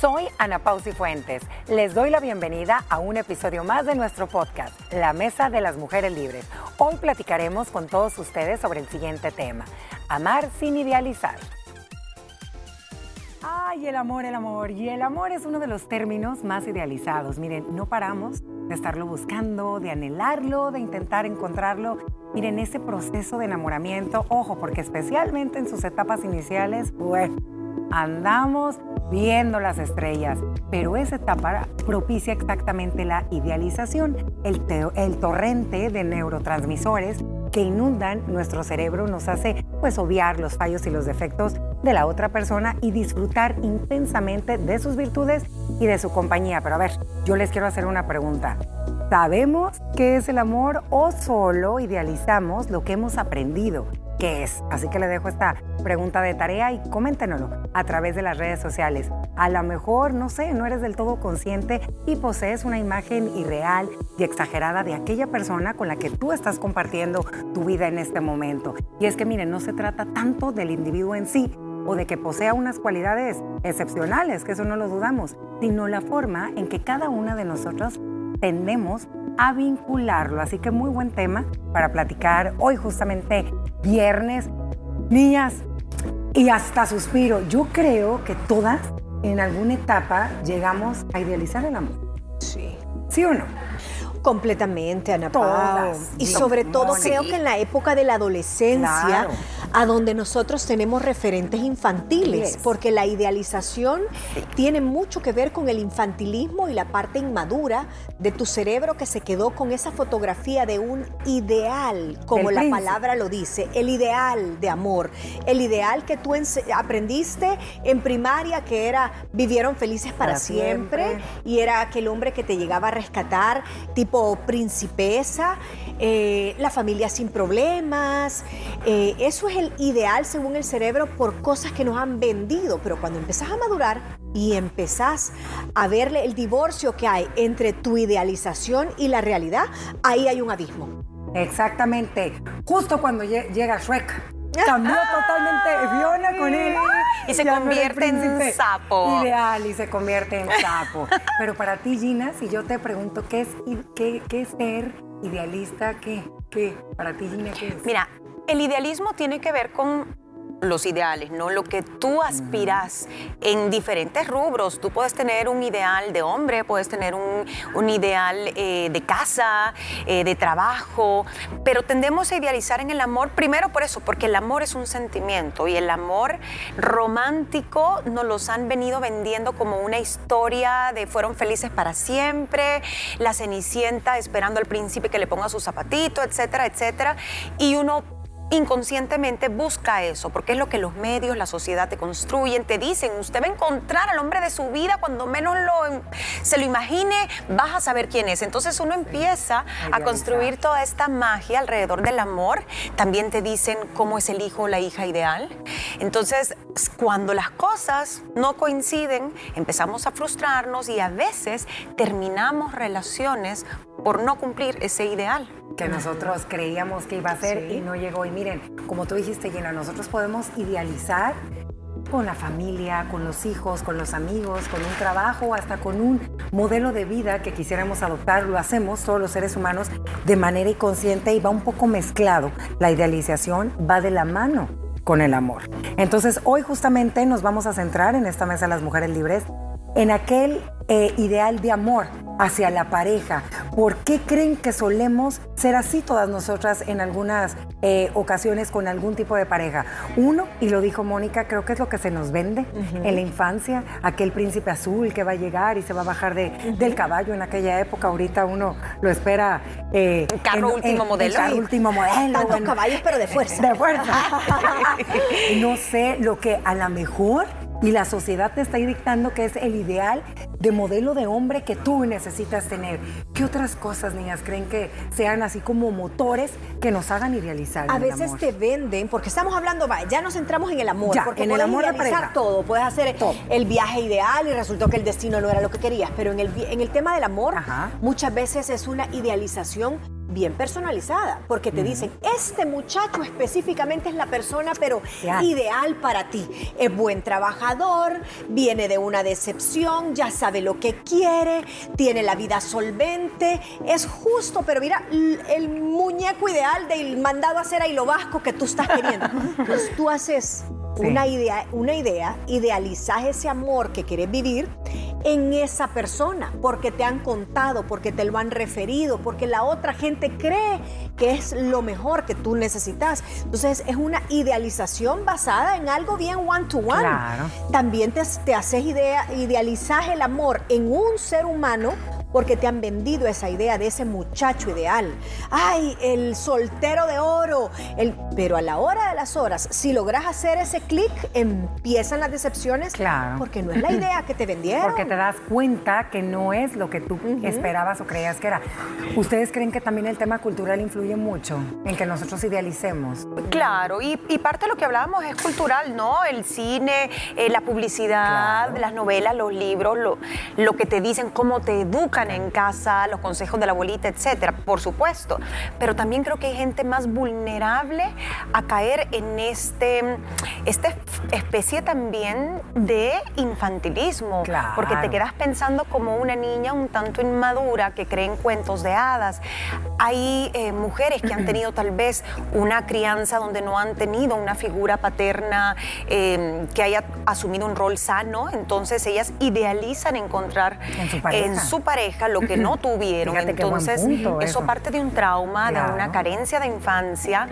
Soy Ana Pausi Fuentes. Les doy la bienvenida a un episodio más de nuestro podcast, La Mesa de las Mujeres Libres. Hoy platicaremos con todos ustedes sobre el siguiente tema, amar sin idealizar. Ay, el amor, el amor. Y el amor es uno de los términos más idealizados. Miren, no paramos de estarlo buscando, de anhelarlo, de intentar encontrarlo. Miren, ese proceso de enamoramiento, ojo, porque especialmente en sus etapas iniciales, bueno, andamos viendo las estrellas, pero esa etapa propicia exactamente la idealización, el, torrente de neurotransmisores que inundan nuestro cerebro nos hace pues obviar los fallos y los defectos de la otra persona y disfrutar intensamente de sus virtudes y de su compañía. Pero a ver, yo les quiero hacer una pregunta. ¿Sabemos qué es el amor o solo idealizamos lo que hemos aprendido? Qué es. Así que le dejo esta pregunta de tarea y coméntenoslo a través de las redes sociales. A lo mejor, no sé, no eres del todo consciente y posees una imagen irreal y exagerada de aquella persona con la que tú estás compartiendo tu vida en este momento. Y es que miren, no se trata tanto del individuo en sí, o de que posea unas cualidades excepcionales, que eso no lo dudamos, sino la forma en que cada una de nosotros tendemos a vincularlo. Así que muy buen tema para platicar hoy justamente viernes. Niñas, y hasta suspiro, yo creo que todas en alguna etapa llegamos a idealizar el amor. Sí. ¿Sí o no? Completamente, Ana Todas. Y sobre todo creo que en la época de la adolescencia, a donde nosotros tenemos referentes infantiles, porque la idealización tiene mucho que ver con el infantilismo y la parte inmadura de tu cerebro que se quedó con esa fotografía de un ideal, como la palabra lo dice, el ideal de amor, el ideal que tú aprendiste en primaria que era vivieron felices para, siempre, y era aquel hombre que te llegaba a rescatar, tipo principesa, eh, la familia sin problemas, eh, eso es el ideal según el cerebro por cosas que nos han vendido, pero cuando empezás a madurar y empezás a verle el divorcio que hay entre tu idealización y la realidad, ahí hay un abismo. Exactamente. Justo cuando llega Shrek. Cambió totalmente Fiona con él. Y se convierte en sapo. Ideal y se convierte en sapo. Pero para ti, Gina, si yo te pregunto qué es, qué, qué es ser idealista, ¿qué? ¿Qué? Para ti, Gina, ¿qué es? Mira, el idealismo tiene que ver con los ideales, ¿no? Lo que tú aspiras en diferentes rubros. Tú puedes tener un ideal de hombre, puedes tener un, ideal eh, de casa, eh, de trabajo, pero tendemos a idealizar en el amor, primero por eso, porque el amor es un sentimiento y el amor romántico nos los han venido vendiendo como una historia de fueron felices para siempre, la cenicienta esperando al príncipe que le ponga su zapatito, etcétera, etcétera. Y uno inconscientemente busca eso, porque es lo que los medios, la sociedad te construyen, te dicen, usted va a encontrar al hombre de su vida, cuando menos lo, se lo imagine, vas a saber quién es. Entonces uno empieza a construir toda esta magia alrededor del amor, también te dicen cómo es el hijo o la hija ideal. Entonces, cuando las cosas no coinciden, empezamos a frustrarnos y a veces terminamos relaciones por no cumplir ese ideal. Que nosotros creíamos que iba a ser y no llegó. Y miren, como tú dijiste, Gina, nosotros podemos idealizar con la familia, con los hijos, con los amigos, con un trabajo, hasta con un modelo de vida que quisiéramos adoptar. Lo hacemos todos los seres humanos de manera inconsciente y va un poco mezclado. La idealización va de la mano con el amor. Entonces, hoy justamente nos vamos a centrar en esta mesa de las mujeres libres en aquel eh, ideal de amor hacia la pareja. ¿Por qué creen que solemos ser así todas nosotras en algunas eh, ocasiones con algún tipo de pareja? Uno, y lo dijo Mónica, creo que es lo que se nos vende en la infancia, aquel príncipe azul que va a llegar y se va a bajar de, del caballo en aquella época. Ahorita uno lo espera. Eh, carro último modelo. carro último modelo. Tantos caballos, pero de fuerza. De fuerza. no sé lo que a lo mejor y la sociedad te está dictando que es el ideal de modelo de hombre que tú necesitas tener. ¿Qué otras cosas, niñas, creen que sean así como motores que nos hagan idealizar? A veces te venden, porque estamos hablando, ya nos centramos en el amor, ya, porque en el amor idealizar todo, puedes hacer el viaje ideal y resultó que el destino no era lo que querías, pero en el, en el tema del amor muchas veces es una idealización bien personalizada, porque te dicen, este muchacho específicamente es la persona, pero ideal para ti. Es buen trabajador, viene de una decepción, ya sabe lo que quiere, tiene la vida solvente, es justo, pero mira, el muñeco ideal del mandado a hacer ahí lo vasco que tú estás queriendo. Entonces tú haces una, idea, una idea, idealizas ese amor que quieres vivir en esa persona, porque te han contado, porque te lo han referido, porque la otra gente cree que es lo mejor que tú necesitas. Entonces es una idealización basada en algo bien one to one. También te, te haces idea, idealizas el amor en un ser humano porque te han vendido esa idea de ese muchacho ideal. Ay, el soltero de oro. El... Pero a la hora de las horas, si logras hacer ese clic, empiezan las decepciones. Claro. Porque no es la idea que te vendieron. Porque te das cuenta que no es lo que tú esperabas o creías que era. ¿Ustedes creen que también el tema cultural influye mucho en que nosotros idealicemos? Claro, y, parte de lo que hablábamos es cultural, ¿no? El cine, eh, la publicidad, las novelas, los libros, lo, lo que te dicen, cómo te educan en casa, los consejos de la abuelita, etcétera, por supuesto. Pero también creo que hay gente más vulnerable a caer en este, esta especie también de infantilismo. Porque te quedas pensando como una niña un tanto inmadura que cree en cuentos de hadas. Hay eh, mujeres que han tenido tal vez una crianza donde no han tenido una figura paterna em, que haya asumido un rol sano, entonces ellas idealizan encontrar en su pareja lo que no tuvieron. Entonces, eso, parte de un trauma, de una carencia de infancia.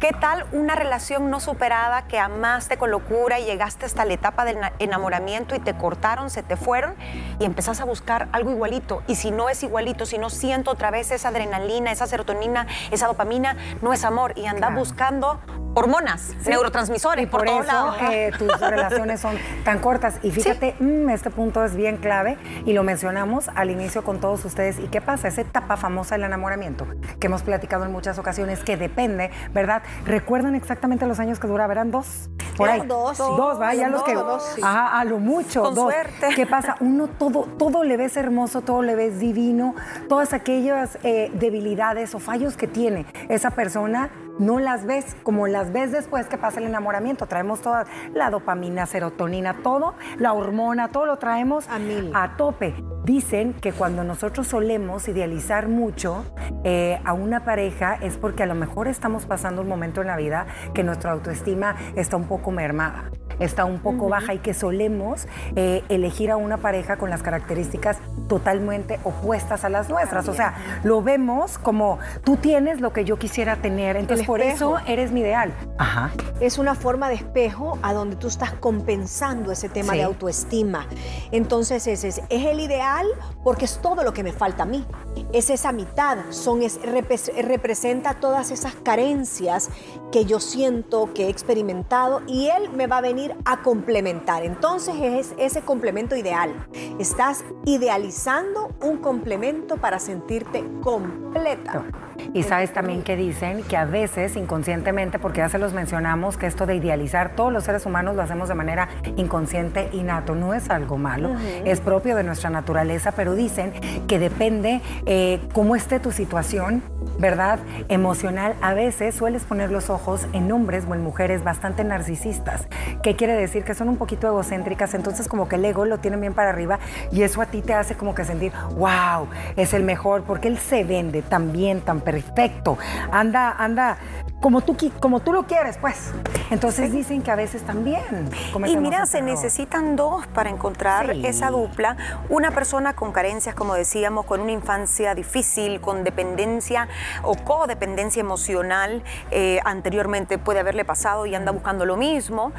¿Qué tal una relación no superada que amaste con locura y llegaste hasta la etapa del enamoramiento y te cortaron, se te fueron y empezás a buscar algo igualito? Y si no es igualito, si no siento otra vez esa adrenalina, esa serotonina, esa dopamina, no es amor y andás buscando hormonas, neurotransmisores y por, por eso eh, tus relaciones son tan cortas. Y fíjate, mm, este punto es bien clave y lo mencionamos al inicio con todos ustedes. ¿Y qué pasa? Esa etapa famosa del enamoramiento que hemos platicado en muchas ocasiones, que depende, ¿verdad? ¿Recuerdan exactamente los años que dura? ¿Verán dos? Por ahí. Dos. Dos, vaya, los que. Dos, a lo mucho. Con suerte. ¿Qué pasa? Uno todo, todo le ves hermoso, todo le ves divino, todas aquellas eh, debilidades o fallos que tiene esa persona no las ves como las ves después que pasa el enamoramiento. Traemos toda la dopamina, serotonina, todo, la hormona, todo lo traemos a, mil. a tope. Dicen que cuando nosotros solemos idealizar mucho eh, a una pareja es porque a lo mejor estamos pasando un momento en la vida que nuestra autoestima está un poco mermada está un poco baja y que solemos eh, elegir a una pareja con las características totalmente opuestas a las nuestras. O sea, lo vemos como tú tienes lo que yo quisiera tener, entonces por eso eres mi ideal. Ajá. Es una forma de espejo a donde tú estás compensando ese tema de autoestima. Entonces ese es, es el ideal porque es todo lo que me falta a mí. Es esa mitad, son, es, representa todas esas carencias que yo siento, que he experimentado y él me va a venir a complementar. Entonces es ese complemento ideal. Estás idealizando un complemento para sentirte completa. Y sabes también que dicen que a veces inconscientemente, porque ya se los mencionamos, que esto de idealizar todos los seres humanos lo hacemos de manera inconsciente innato. No es algo malo, es propio de nuestra naturaleza, pero dicen que depende eh, cómo esté tu situación, ¿verdad? Emocional. A veces sueles poner los ojos en hombres o en mujeres bastante narcisistas. ¿Qué quiere decir? Que son un poquito egocéntricas, entonces como que el ego lo tienen bien para arriba y eso a ti te hace como que sentir, wow, es el mejor, porque él se vende tan bien, tan perfecto. Anda, anda como tú, como tú lo quieres, pues. Entonces dicen que a veces también. Y mira, se necesitan dos para encontrar esa dupla. Una persona con carencias, como decíamos, con una infancia difícil, con dependencia o codependencia emocional, eh, anteriormente puede haberle pasado y anda buscando lo mismo.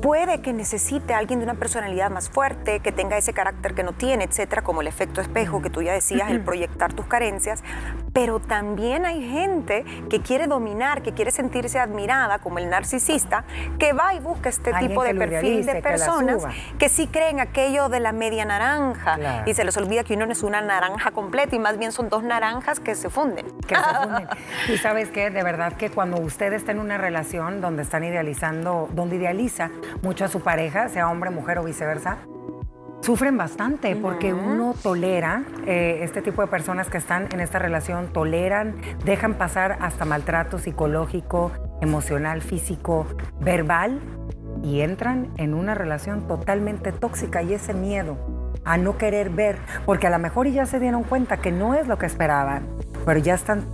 Puede que necesite a alguien de una personalidad más fuerte, que tenga ese carácter que no tiene, etcétera, como el efecto espejo que tú ya decías, el proyectar tus carencias. Pero también hay gente que quiere dominar, que quiere sentirse admirada, como el narcisista, que va y busca este tipo de perfil de personas que, sí creen aquello de la media naranja y se les olvida que uno no es una naranja completa y más bien son dos naranjas que se funden. Que se funden. y sabes qué, de verdad que cuando usted está en una relación donde están idealizando, donde idealiza mucho a su pareja, sea hombre, mujer o viceversa, sufren bastante porque uno tolera, eh, este tipo de personas que están en esta relación toleran, dejan pasar hasta maltrato psicológico, emocional, físico, verbal y entran en una relación totalmente tóxica y ese miedo a no querer ver, porque a lo mejor ya se dieron cuenta que no es lo que esperaban, pero ya están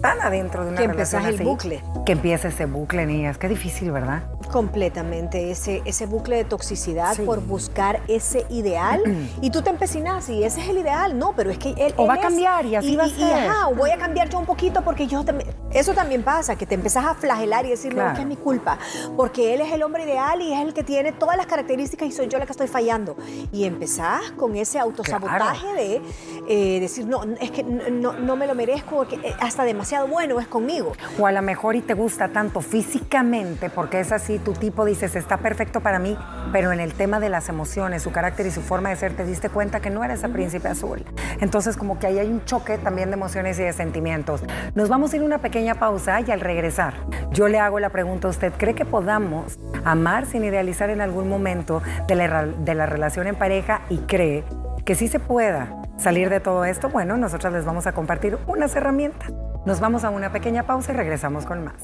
tan adentro de una que relación el bucle. Que empieza ese bucle, niñas. Qué difícil, ¿verdad? Completamente, ese, ese bucle de toxicidad por buscar ese ideal y tú te empecinas y ese es el ideal, no, pero es que él... O va a cambiar y así va a ser. ajá, voy a cambiar yo un poquito porque yo... eso también pasa, que te empezás a flagelar y decir, no, que es mi culpa, porque él es el hombre ideal y es el que tiene todas las características y soy yo la que estoy fallando. Y empezás con ese autosabotaje de eh, decir, no, es que no, no me lo merezco porque eh, hasta demasiado bueno es conmigo. O a lo mejor y te gusta tanto físicamente porque es así tu tipo dices, está perfecto para mí, pero en el tema de las emociones, su carácter y su forma de ser, te diste cuenta que no eres el príncipe azul. Entonces, como que ahí hay un choque también de emociones y de sentimientos. Nos vamos a ir a una pequeña pausa y al regresar, yo le hago la pregunta a usted, ¿cree que podamos amar sin idealizar en algún momento de la, de la relación en pareja y cree que sí se pueda salir de todo esto? Bueno, nosotros les vamos a compartir unas herramientas. Nos vamos a una pequeña pausa y regresamos con más.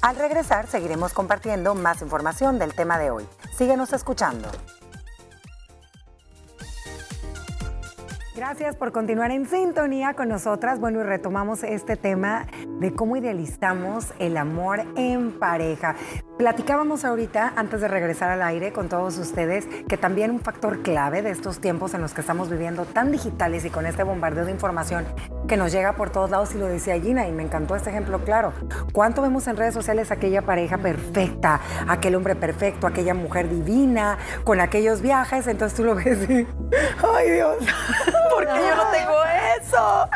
Al regresar seguiremos compartiendo más información del tema de hoy. Síguenos escuchando. Gracias por continuar en sintonía con nosotras. Bueno, y retomamos este tema de cómo idealizamos el amor en pareja. Platicábamos ahorita, antes de regresar al aire con todos ustedes, que también un factor clave de estos tiempos en los que estamos viviendo tan digitales y con este bombardeo de información que nos llega por todos lados, y lo decía Gina, y me encantó este ejemplo claro. ¿Cuánto vemos en redes sociales aquella pareja perfecta, aquel hombre perfecto, aquella mujer divina, con aquellos viajes? Entonces tú lo ves y, ¡ay Dios! ¿Por qué yo no tengo eso?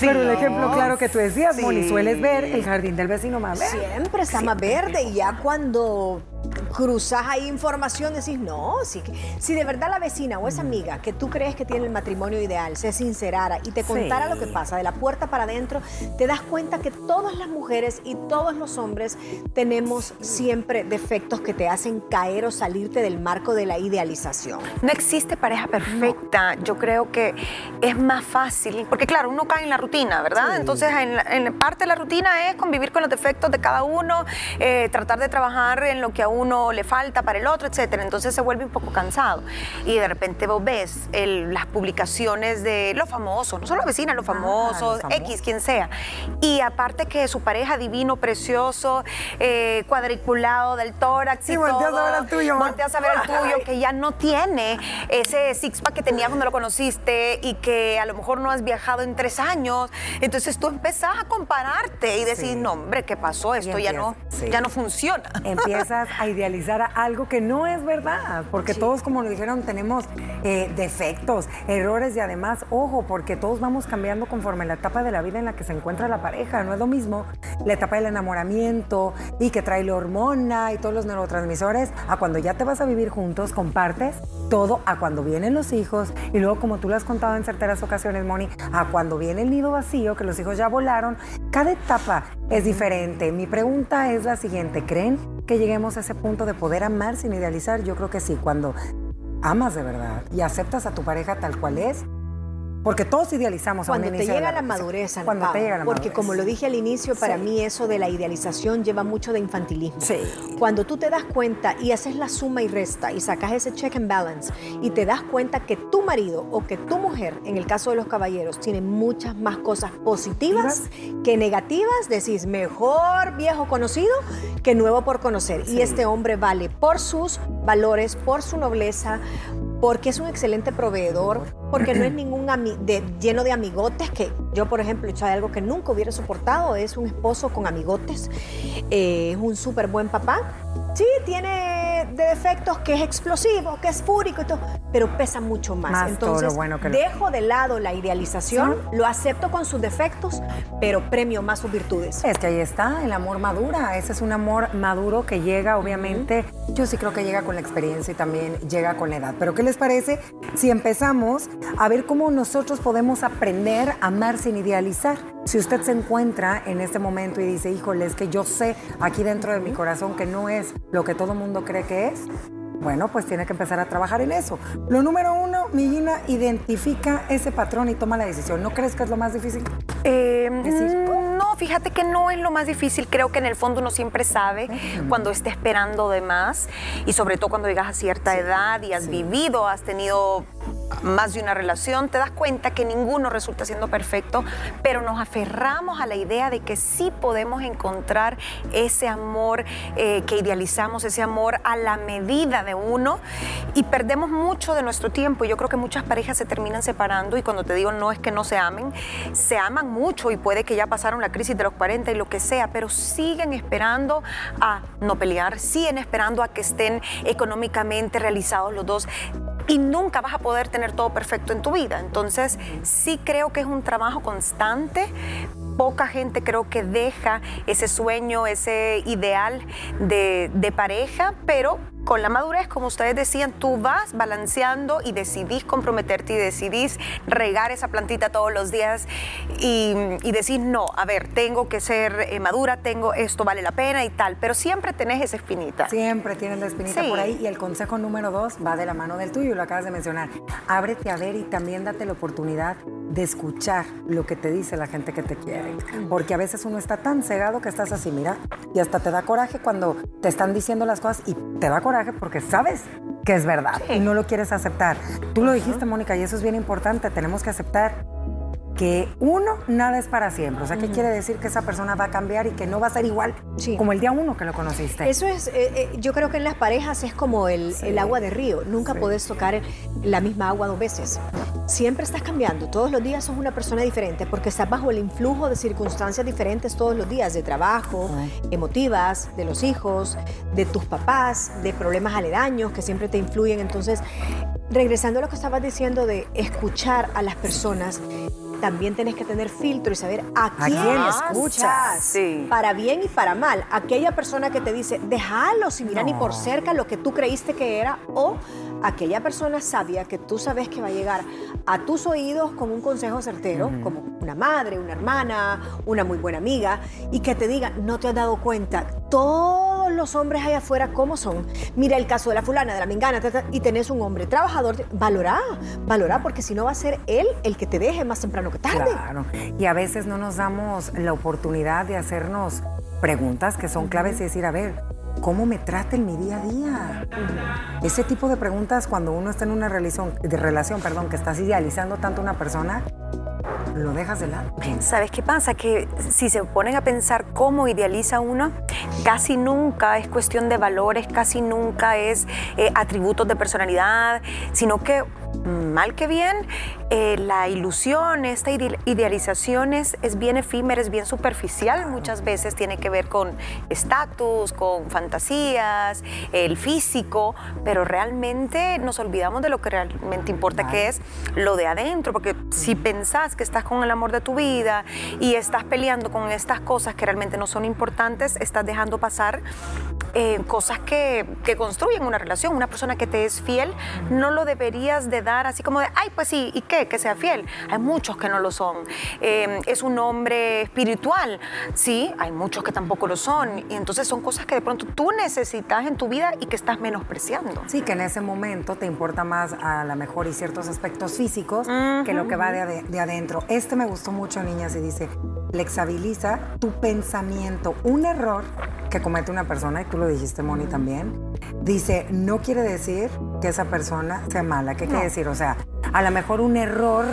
Pero el ejemplo claro que tú decías, Moni, sueles ver el jardín del vecino más verde. Siempre está más verde y ya cuando cruzas ahí información, decís, no, si, si de verdad la vecina o esa amiga que tú crees que tiene el matrimonio ideal se sincerara y te contara lo que pasa de la puerta para adentro, te das cuenta que todas las mujeres y todos los hombres tenemos siempre defectos que te hacen caer o salirte del marco de la idealización. No existe pareja perfecta. Yo creo que es más fácil, porque claro, uno cae en la rutina, ¿verdad? Entonces, en, parte de la rutina es convivir con los defectos de cada uno, eh, tratar de trabajar en lo que a uno le falta para el otro, etcétera. Entonces se vuelve un poco cansado. Y de repente vos ves las publicaciones de los famosos, no solo vecinas, los famosos, X, quien sea. Y aparte que su pareja divino, precioso, eh, cuadriculado del tórax y, y volteas a ver el tuyo. Volteas a ver el tuyo, que ya no tiene ese six-pack que tenía cuando lo conociste y que a lo mejor no has viajado en tres años. Entonces tú empezás a compararte y decir, no, hombre, ¿qué pasó? Esto ya, no, ya no funciona. Empiezas a idealizar algo que no es verdad, porque todos, como lo dijeron, tenemos eh, defectos, errores y además, ojo, porque todos vamos cambiando conforme la etapa de la vida en la que se encuentra la pareja. No es lo mismo la etapa del enamoramiento y que trae la hormona y todos los neurotransmisores a cuando ya te vas a vivir juntos, compartes todo a cuando vienen los hijos y luego, como tú lo has contado en certeras ocasiones, Moni, a cuando viene el nido vacío, que los hijos ya volaron. Cada etapa es diferente. Mi pregunta es la siguiente, ¿creen que lleguemos a ese punto de poder amar sin idealizar? Yo creo que sí, cuando amas de verdad y aceptas a tu pareja tal cual es, porque todos idealizamos cuando te llega la, madurez, cuando te llega la porque como lo dije al inicio, para mí eso de la idealización lleva mucho de infantilismo. Sí. Cuando tú te das cuenta y haces la suma y resta y sacas ese check and balance y te das cuenta que tu marido o que tu mujer, en el caso de los caballeros, tiene muchas más cosas positivas que negativas, decís mejor viejo conocido que nuevo por conocer. Y este hombre vale por sus valores, por su nobleza, porque es un excelente proveedor, porque no es ningún de, lleno de amigotes, que yo, por ejemplo, he algo que nunca hubiera soportado, es un esposo con amigotes, eh, es un súper buen papá. Sí, tiene de defectos que es explosivo, que es fúrico y todo, pero pesa mucho más. Entonces, bueno dejo de lado la idealización, lo acepto con sus defectos, pero premio más sus virtudes. Es que ahí está, el amor madura. Ese es un amor maduro que llega, obviamente, yo sí creo que llega con la experiencia y también llega con la edad. Pero ¿qué les parece si empezamos a ver cómo nosotros podemos aprender a amar sin idealizar? Si usted se encuentra en este momento y dice, híjole, es que yo sé aquí dentro de mi corazón que no es lo que todo el mundo cree que es, Bueno, pues tiene que empezar a trabajar en eso. Lo número uno, Millina, identifica ese patrón y toma la decisión. ¿No crees que es lo más difícil? Eh, no, fíjate que no es lo más difícil. Creo que en el fondo uno siempre sabe cuando está esperando de más y sobre todo cuando llegas a cierta edad y has vivido, has tenido más de una relación, te das cuenta que ninguno resulta siendo perfecto, pero nos aferramos a la idea de que sí podemos encontrar ese amor eh, que idealizamos, ese amor a la medida de uno y perdemos mucho de nuestro tiempo. Yo creo que muchas parejas se terminan separando y cuando te digo no es que no se amen, se aman mucho y puede que ya pasaron la crisis de los 40 y lo que sea, pero siguen esperando a no pelear, siguen esperando a que estén económicamente realizados los dos y nunca vas a poder tener todo perfecto en tu vida. Entonces, sí creo que es un trabajo constante. Poca gente creo que deja ese sueño, ese ideal de, de pareja, pero con la madurez, como ustedes decían, tú vas balanceando y decidís comprometerte y decidís regar esa plantita todos los días y, y decís, no, a ver, tengo que ser eh, madura, tengo esto vale la pena y tal, pero siempre tenés esa espinita. Siempre tienes la espinita por ahí y el consejo número dos va de la mano del tuyo, lo acabas de mencionar. Ábrete a ver y también date la oportunidad de escuchar lo que te dice la gente que te quiere. Porque a veces uno está tan cegado que estás así, mira, y hasta te da coraje cuando te están diciendo las cosas y te da coraje porque sabes que es verdad y no lo quieres aceptar. Tú lo dijiste, Mónica, y eso es bien importante. Tenemos que aceptar que uno, nada es para siempre. O sea, ¿qué quiere decir que esa persona va a cambiar y que no va a ser igual como el día uno que lo conociste? Eso es, eh, eh, yo creo que en las parejas es como el, agua de río. Nunca puedes tocar la misma agua dos veces. Siempre estás cambiando. Todos los días sos una persona diferente porque estás bajo el influjo de circunstancias diferentes todos los días, de trabajo, emotivas, de los hijos, de tus papás, de problemas aledaños que siempre te influyen. Entonces, regresando a lo que estabas diciendo de escuchar a las personas, también tenés que tener filtro y saber a quién, escuchas. Para bien y para mal. Aquella persona que te dice, déjalo si mira ni por cerca lo que tú creíste que era. O aquella persona sabia que tú sabes que va a llegar a tus oídos con un consejo certero, como una madre, una hermana, una muy buena amiga, y que te diga, no te has dado cuenta, todos los hombres allá afuera, ¿cómo son? Mira el caso de la fulana, de la mingana, y tenés un hombre trabajador, valorá, valorá, porque si no va a ser él el que te deje más temprano que tarde. Claro, y a veces no nos damos la oportunidad de hacernos preguntas que son claves y decir, a ver, ¿cómo me trata en mi día a día? Ese tipo de preguntas cuando uno está en una relación, de relación, perdón, que estás idealizando tanto a una persona, lo dejas de lado. ¿Sabes qué pasa? Que si se ponen a pensar cómo idealiza uno, casi nunca es cuestión de valores, casi nunca es eh, atributos de personalidad, sino que mal que bien, eh, la ilusión, esta idealización es, bien efímera, es bien superficial, muchas veces tiene que ver con estatus, con fantasías, el físico, pero realmente nos olvidamos de lo que realmente importa, que es lo de adentro, porque si pensás que estás con el amor de tu vida y estás peleando con estas cosas que realmente no son importantes, estás dejando pasar eh, cosas que, que construyen una relación. Una persona que te es fiel, no lo deberías de dar así como de, ay, pues sí, ¿y qué? Que sea fiel. Hay muchos que no lo son. Eh, es un hombre espiritual, sí, hay muchos que tampoco lo son. Y entonces son cosas que de pronto tú necesitas en tu vida y que estás menospreciando. Sí, que en ese momento te importa más a lo mejor y ciertos aspectos físicos que lo que va de, de adentro. Este me gustó mucho, niñas, y dice, flexibiliza tu pensamiento. Un error que comete una persona, y tú lo dijiste, Moni, también, dice, no quiere decir que esa persona sea mala. ¿Qué quiere decir? O sea, a lo mejor un error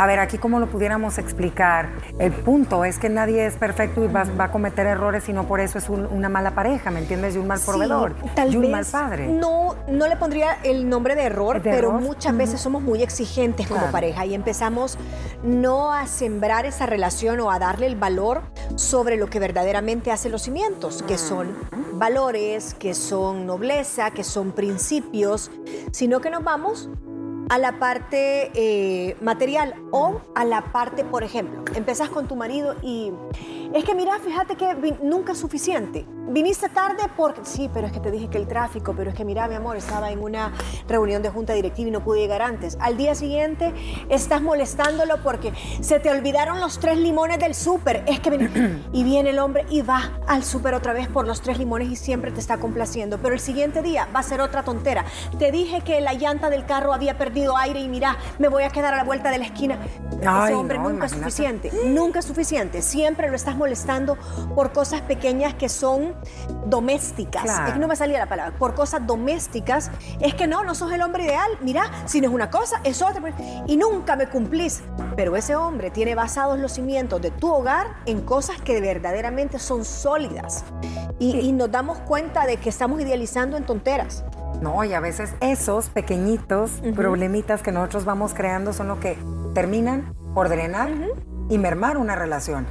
a ver, aquí cómo lo pudiéramos explicar. El punto es que nadie es perfecto y va, a cometer errores y no por eso es una mala pareja, ¿me entiendes? Y un mal proveedor, y un mal padre. No, no le pondría el nombre de error, pero muchas veces somos muy exigentes como pareja y empezamos no a sembrar esa relación o a darle el valor sobre lo que verdaderamente hace los cimientos, que son valores, que son nobleza, que son principios, sino que nos vamos a la parte eh, material o a la parte, por ejemplo, empezás con tu marido y es que mira, fíjate que nunca es suficiente. Viniste tarde porque, sí, pero es que te dije que el tráfico, pero es que mira, mi amor, estaba en una reunión de junta directiva y no pude llegar antes. Al día siguiente estás molestándolo porque se te olvidaron los tres limones del súper. Es que y viene el hombre y va al súper otra vez por los tres limones y siempre te está complaciendo. Pero el siguiente día va a ser otra tontera. Te dije que la llanta del carro había perdido aire y mira, me voy a quedar a la vuelta de la esquina. Ese hombre nunca es suficiente, nunca es suficiente. Siempre lo estás molestando por cosas pequeñas que son domésticas. Es que no me salía la palabra. Por cosas domésticas. Es que no, no sos el hombre ideal. Mira, si no es una cosa, es otra. Y nunca me cumplís. Pero ese hombre tiene basados los cimientos de tu hogar en cosas que verdaderamente son sólidas. Y, nos damos cuenta de que estamos idealizando en tonteras. No, y a veces esos pequeñitos problemitas que nosotros vamos creando son lo que terminan por drenar y mermar una relación.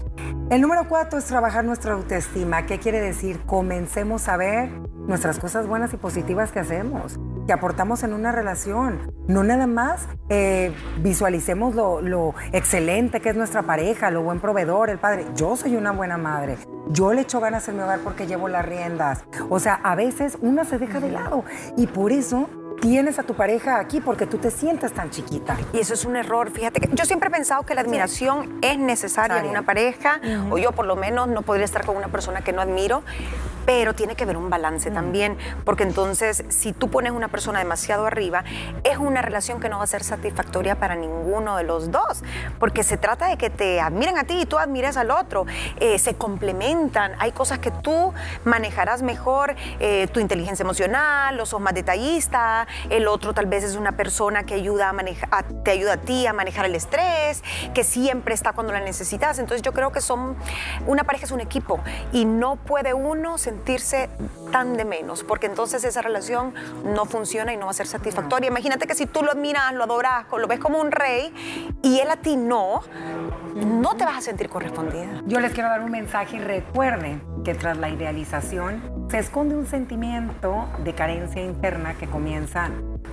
El número cuatro es trabajar nuestra autoestima. ¿Qué quiere decir? Comencemos a ver nuestras cosas buenas y positivas que hacemos, que aportamos en una relación. No nada más eh, visualicemos lo, lo excelente que es nuestra pareja, lo buen proveedor, el padre. Yo soy una buena madre. Yo le echo ganas en mi hogar porque llevo las riendas. O sea, a veces una se deja de lado y por eso tienes a tu pareja aquí porque tú te sientes tan chiquita. Y eso es un error. Fíjate que yo siempre he pensado que la admiración es necesaria en una pareja, o yo por lo menos no podría estar con una persona que no admiro, pero tiene que haber un balance también, porque entonces si tú pones una persona demasiado arriba, es una relación que no va a ser satisfactoria para ninguno de los dos, porque se trata de que te admiren a ti y tú admires al otro, eh, se complementan, hay cosas que tú manejarás mejor, eh, tu inteligencia emocional, o sos más detallista, el otro tal vez es una persona que ayuda a manejar, te ayuda a ti a manejar el estrés, que siempre está cuando la necesitas, entonces yo creo que son, una pareja es un equipo y no puede uno sentirse tan de menos, porque entonces esa relación no funciona y no va a ser satisfactoria. Imagínate que si tú lo admiras, lo adoras, lo ves como un rey y él a ti no, no te vas a sentir correspondida. Yo les quiero dar un mensaje y recuerden que tras la idealización se esconde un sentimiento de carencia interna que comienza,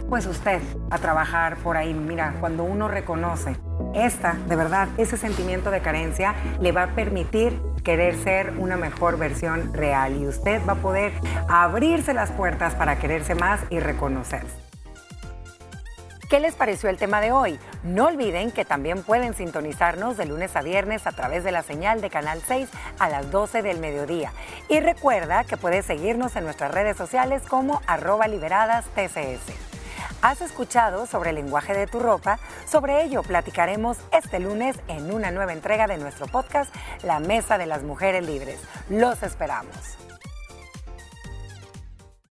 pues usted, a trabajar por ahí. Mira, cuando uno reconoce esta, de verdad, ese sentimiento de carencia le va a permitir querer ser una mejor versión real y usted va a poder abrirse las puertas para quererse más y reconocerse. ¿Qué les pareció el tema de hoy? No olviden que también pueden sintonizarnos de lunes a viernes a través de la señal de Canal 6 a las 12 del mediodía. Y recuerda que puedes seguirnos en nuestras redes sociales como arroba liberadas TCS. ¿Has escuchado sobre el lenguaje de tu ropa? Sobre ello platicaremos este lunes en una nueva entrega de nuestro podcast La Mesa de las Mujeres Libres. Los esperamos.